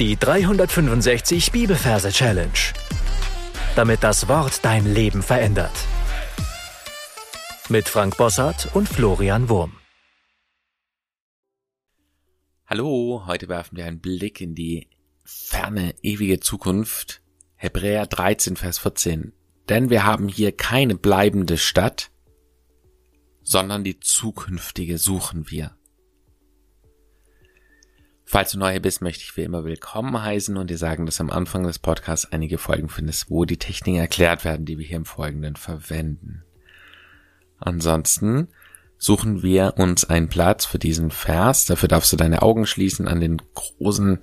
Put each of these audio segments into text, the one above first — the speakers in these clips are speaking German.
Die 365 Bibelverse Challenge. Damit das Wort dein Leben verändert. Mit Frank Bossart und Florian Wurm. Hallo, heute werfen wir einen Blick in die ferne, ewige Zukunft. Hebräer 13, Vers 14. Denn wir haben hier keine bleibende Stadt, sondern die zukünftige suchen wir. Falls du neu bist, möchte ich wie immer willkommen heißen und dir sagen, dass am Anfang des Podcasts einige Folgen findest, wo die Techniken erklärt werden, die wir hier im Folgenden verwenden. Ansonsten suchen wir uns einen Platz für diesen Vers. Dafür darfst du deine Augen schließen, an den großen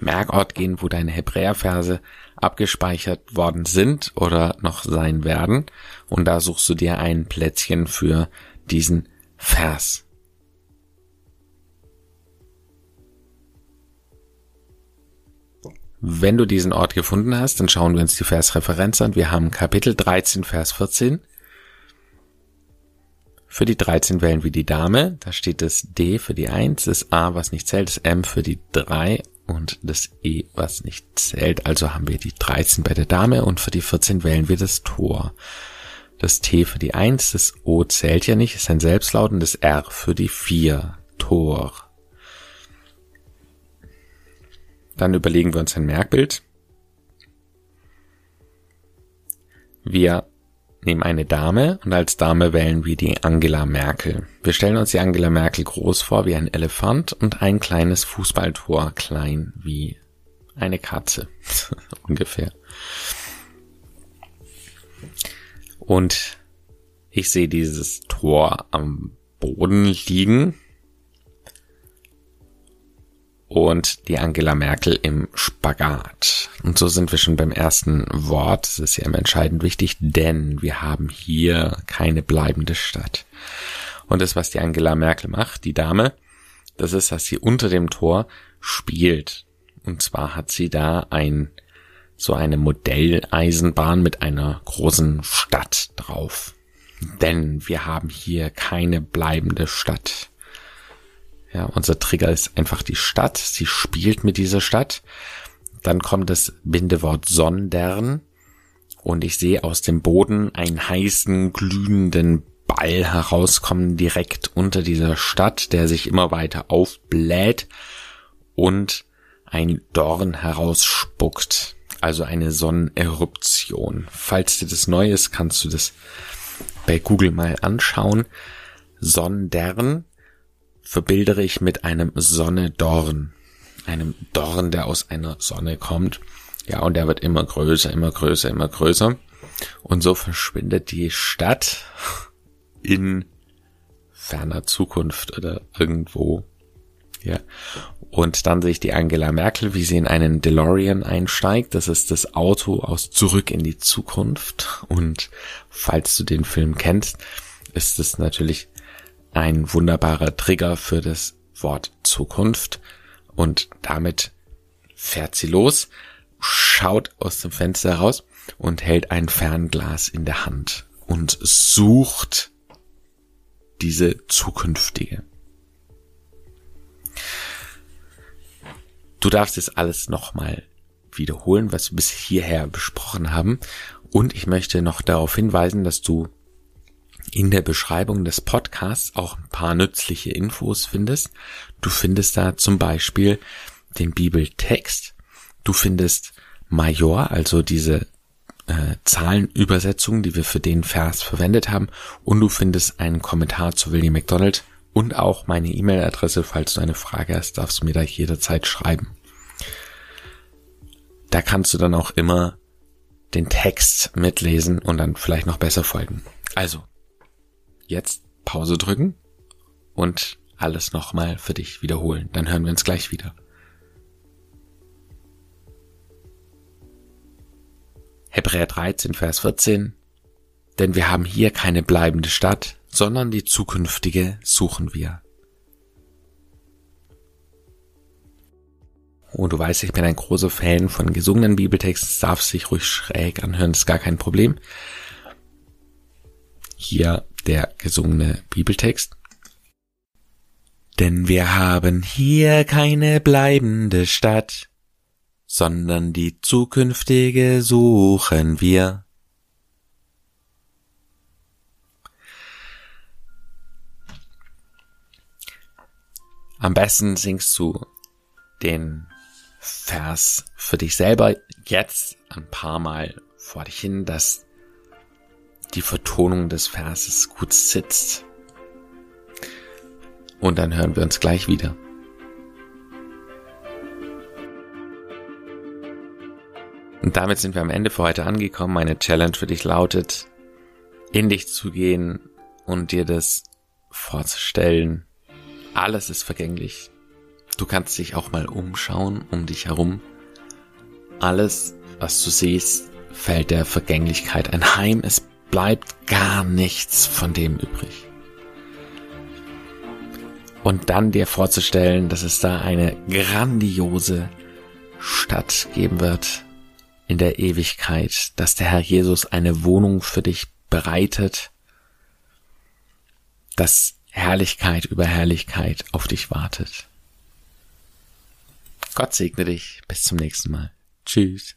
Merkort gehen, wo deine Hebräerverse abgespeichert worden sind oder noch sein werden. Und da suchst du dir ein Plätzchen für diesen Vers. Wenn du diesen Ort gefunden hast, dann schauen wir uns die Versreferenz an. Wir haben Kapitel 13, Vers 14. Für die 13 wählen wir die Dame. Da steht das D für die 1, das A, was nicht zählt, das M für die 3 und das E, was nicht zählt. Also haben wir die 13 bei der Dame und für die 14 wählen wir das Tor. Das T für die 1, das O zählt ja nicht, ist ein Selbstlaut und das R für die 4. Tor. Dann überlegen wir uns ein Merkbild. Wir nehmen eine Dame und als Dame wählen wir die Angela Merkel. Wir stellen uns die Angela Merkel groß vor wie ein Elefant und ein kleines Fußballtor klein wie eine Katze ungefähr. Und ich sehe dieses Tor am Boden liegen und die Angela Merkel im Spagat. Und so sind wir schon beim ersten Wort. Das ist ja immer entscheidend wichtig, denn wir haben hier keine bleibende Stadt. Und das, was die Angela Merkel macht, die Dame, das ist, dass sie unter dem Tor spielt. Und zwar hat sie da ein, so eine Modelleisenbahn mit einer großen Stadt drauf. Denn wir haben hier keine bleibende Stadt. Ja, unser Trigger ist einfach die Stadt. Sie spielt mit dieser Stadt. Dann kommt das Bindewort sondern. Und ich sehe aus dem Boden einen heißen, glühenden Ball herauskommen direkt unter dieser Stadt, der sich immer weiter aufbläht und ein Dorn herausspuckt. Also eine Sonneneruption. Falls dir das neu ist, kannst du das bei Google mal anschauen. Sondern verbildere ich mit einem Sonnedorn. Einem Dorn, der aus einer Sonne kommt. Ja, und der wird immer größer, immer größer, immer größer. Und so verschwindet die Stadt in ferner Zukunft oder irgendwo. Ja. Und dann sehe ich die Angela Merkel, wie sie in einen DeLorean einsteigt. Das ist das Auto aus Zurück in die Zukunft. Und falls du den Film kennst, ist es natürlich ein wunderbarer Trigger für das Wort Zukunft und damit fährt sie los, schaut aus dem Fenster raus und hält ein Fernglas in der Hand und sucht diese zukünftige. Du darfst jetzt alles nochmal wiederholen, was wir bis hierher besprochen haben. Und ich möchte noch darauf hinweisen, dass du in der Beschreibung des Podcasts auch ein paar nützliche Infos findest. Du findest da zum Beispiel den Bibeltext. Du findest Major, also diese äh, Zahlenübersetzung, die wir für den Vers verwendet haben. Und du findest einen Kommentar zu William McDonald und auch meine E-Mail-Adresse. Falls du eine Frage hast, darfst du mir da jederzeit schreiben. Da kannst du dann auch immer den Text mitlesen und dann vielleicht noch besser folgen. Also, jetzt Pause drücken und alles nochmal für dich wiederholen. Dann hören wir uns gleich wieder. Hebräer 13, Vers 14. Denn wir haben hier keine bleibende Stadt, sondern die zukünftige suchen wir. Und du weißt, ich bin ein großer Fan von gesungenen Bibeltexten, das darf sich ruhig schräg anhören, ist gar kein Problem. Hier der gesungene Bibeltext. Denn wir haben hier keine bleibende Stadt, sondern die zukünftige suchen wir. Am besten singst du den Vers für dich selber jetzt ein paar Mal vor dich hin, dass die Vertonung des Verses gut sitzt. Und dann hören wir uns gleich wieder. Und damit sind wir am Ende für heute angekommen. Meine Challenge für dich lautet, in dich zu gehen und dir das vorzustellen. Alles ist vergänglich. Du kannst dich auch mal umschauen um dich herum. Alles, was du siehst, fällt der Vergänglichkeit ein Heim. Es bleibt gar nichts von dem übrig. Und dann dir vorzustellen, dass es da eine grandiose Stadt geben wird in der Ewigkeit, dass der Herr Jesus eine Wohnung für dich bereitet, dass Herrlichkeit über Herrlichkeit auf dich wartet. Gott segne dich. Bis zum nächsten Mal. Tschüss.